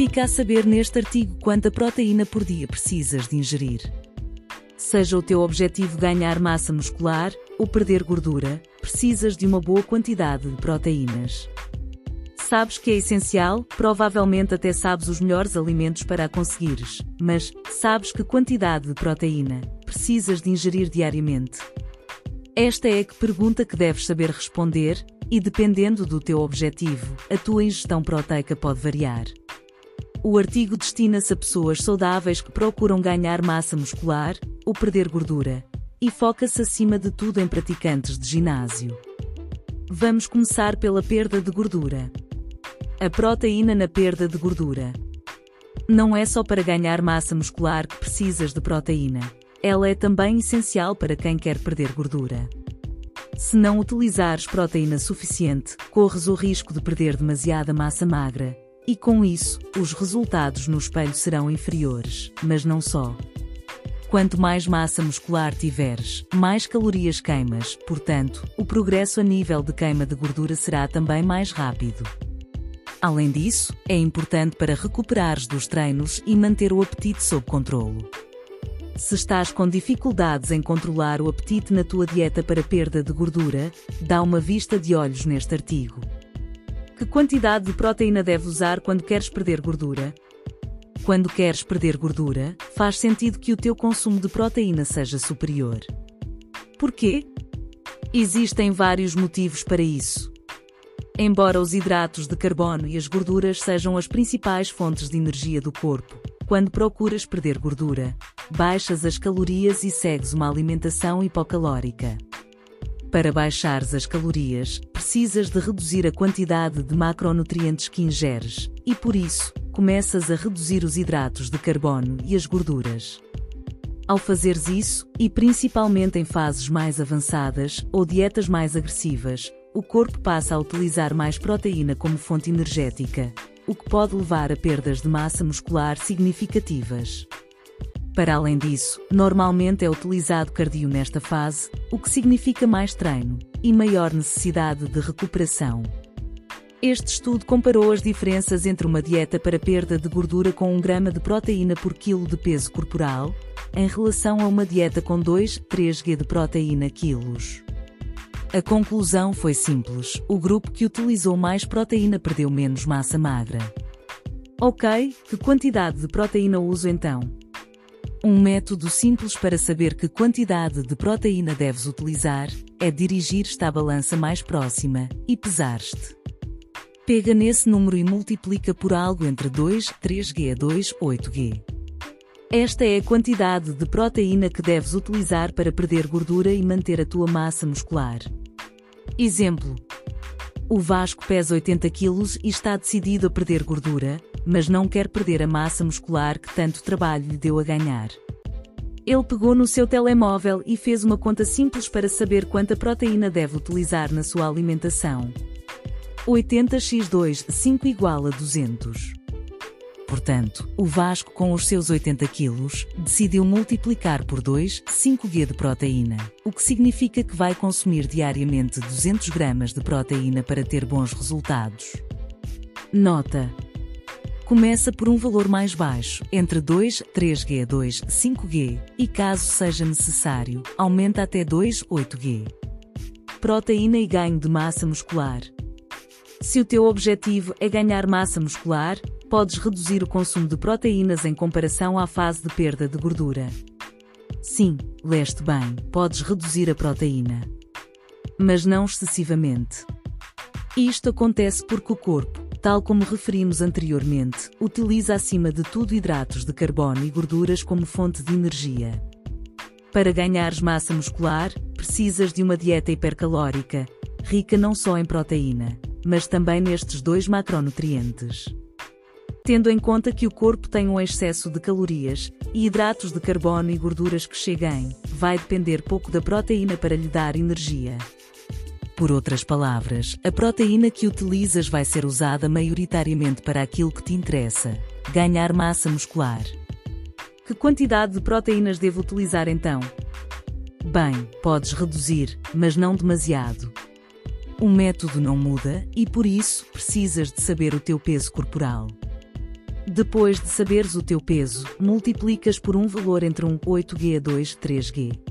Fica a saber neste artigo quanta proteína por dia precisas de ingerir. Seja o teu objetivo ganhar massa muscular ou perder gordura, precisas de uma boa quantidade de proteínas. Sabes que é essencial, provavelmente até sabes os melhores alimentos para a conseguires, mas sabes que quantidade de proteína precisas de ingerir diariamente? Esta é a pergunta que deves saber responder, e dependendo do teu objetivo, a tua ingestão proteica pode variar. O artigo destina-se a pessoas saudáveis que procuram ganhar massa muscular ou perder gordura, e foca-se acima de tudo em praticantes de ginásio. Vamos começar pela perda de gordura. A proteína na perda de gordura. Não é só para ganhar massa muscular que precisas de proteína. Ela é também essencial para quem quer perder gordura. Se não utilizares proteína suficiente, corres o risco de perder demasiada massa magra, e com isso, os resultados no espelho serão inferiores, mas não só. Quanto mais massa muscular tiveres, mais calorias queimas, portanto, o progresso a nível de queima de gordura será também mais rápido. Além disso, é importante para recuperares dos treinos e manter o apetite sob controlo. Se estás com dificuldades em controlar o apetite na tua dieta para perda de gordura, dá uma vista de olhos neste artigo. Que quantidade de proteína deve usar quando queres perder gordura? Quando queres perder gordura, faz sentido que o teu consumo de proteína seja superior. Porquê? Existem vários motivos para isso. Embora os hidratos de carbono e as gorduras sejam as principais fontes de energia do corpo, quando procuras perder gordura, baixas as calorias e segues uma alimentação hipocalórica. Para baixares as calorias, precisas de reduzir a quantidade de macronutrientes que ingeres, e por isso, começas a reduzir os hidratos de carbono e as gorduras. Ao fazeres isso, e principalmente em fases mais avançadas ou dietas mais agressivas, o corpo passa a utilizar mais proteína como fonte energética, o que pode levar a perdas de massa muscular significativas. Para além disso, normalmente é utilizado cardio nesta fase, o que significa mais treino e maior necessidade de recuperação. Este estudo comparou as diferenças entre uma dieta para perda de gordura com 1 grama de proteína por quilo de peso corporal, em relação a uma dieta com 2, 3 g de proteína quilos. A conclusão foi simples: o grupo que utilizou mais proteína perdeu menos massa magra. Ok, que quantidade de proteína uso então? Um método simples para saber que quantidade de proteína deves utilizar é dirigir-te à balança mais próxima e pesar-te. Pega nesse número e multiplica por algo entre 2, 3G a 2, 8G. Esta é a quantidade de proteína que deves utilizar para perder gordura e manter a tua massa muscular. Exemplo: O Vasco pesa 80 kg e está decidido a perder gordura, mas não quer perder a massa muscular que tanto trabalho lhe deu a ganhar. Ele pegou no seu telemóvel e fez uma conta simples para saber quanta proteína deve utilizar na sua alimentação. 80x2 5 igual a 200. Portanto, o Vasco com os seus 80 quilos, decidiu multiplicar por 2, 5 g de proteína, o que significa que vai consumir diariamente 200 gramas de proteína para ter bons resultados. Nota: Começa por um valor mais baixo, entre 2, 3G a 2, 5G, e caso seja necessário, aumenta até 2, 8G. Proteína e ganho de massa muscular. Se o teu objetivo é ganhar massa muscular, podes reduzir o consumo de proteínas em comparação à fase de perda de gordura. Sim, leste bem, podes reduzir a proteína. Mas não excessivamente. Isto acontece porque o corpo, tal como referimos anteriormente, utiliza acima de tudo hidratos de carbono e gorduras como fonte de energia. Para ganhares massa muscular, precisas de uma dieta hipercalórica, rica não só em proteína, mas também nestes dois macronutrientes. Tendo em conta que o corpo tem um excesso de calorias e hidratos de carbono e gorduras que cheguem, vai depender pouco da proteína para lhe dar energia. Por outras palavras, a proteína que utilizas vai ser usada maioritariamente para aquilo que te interessa: ganhar massa muscular. Que quantidade de proteínas devo utilizar então? Bem, podes reduzir, mas não demasiado. O método não muda e por isso precisas de saber o teu peso corporal. Depois de saberes o teu peso, multiplicas por um valor entre um 8G a 2 3G.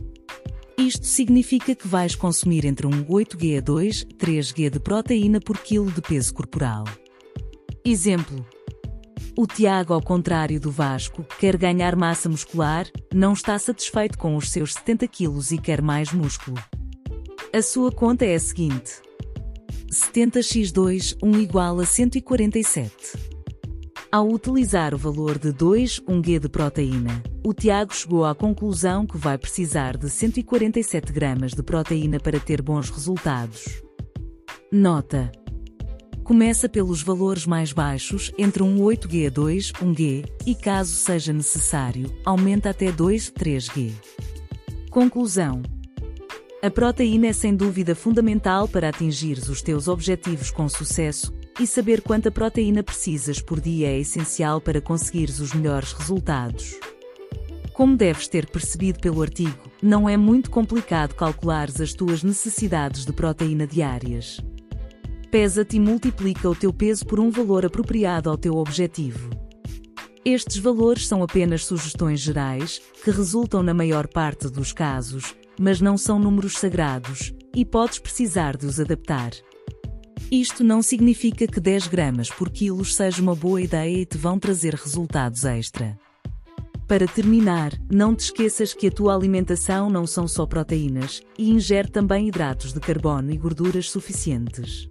Isto significa que vais consumir entre um 8G a 2 3G de proteína por quilo de peso corporal. Exemplo. O Tiago, ao contrário do Vasco, quer ganhar massa muscular, não está satisfeito com os seus 70 quilos e quer mais músculo. A sua conta é a seguinte: 70x2 1 igual a 147. Ao utilizar o valor de 2 1G de proteína, o Tiago chegou à conclusão que vai precisar de 147 gramas de proteína para ter bons resultados. Nota: Começa pelos valores mais baixos, entre um 8G a 2, 1G, e caso seja necessário, aumenta até 2, 3G. Conclusão: A proteína é sem dúvida fundamental para atingires os teus objetivos com sucesso, e saber quanta proteína precisas por dia é essencial para conseguires os melhores resultados. Como deves ter percebido pelo artigo, não é muito complicado calculares as tuas necessidades de proteína diárias pesa-te e multiplica o teu peso por um valor apropriado ao teu objetivo. Estes valores são apenas sugestões gerais, que resultam na maior parte dos casos, mas não são números sagrados, e podes precisar de os adaptar. Isto não significa que 10 gramas por quilo seja uma boa ideia e te vão trazer resultados extra. Para terminar, não te esqueças que a tua alimentação não são só proteínas, e ingere também hidratos de carbono e gorduras suficientes.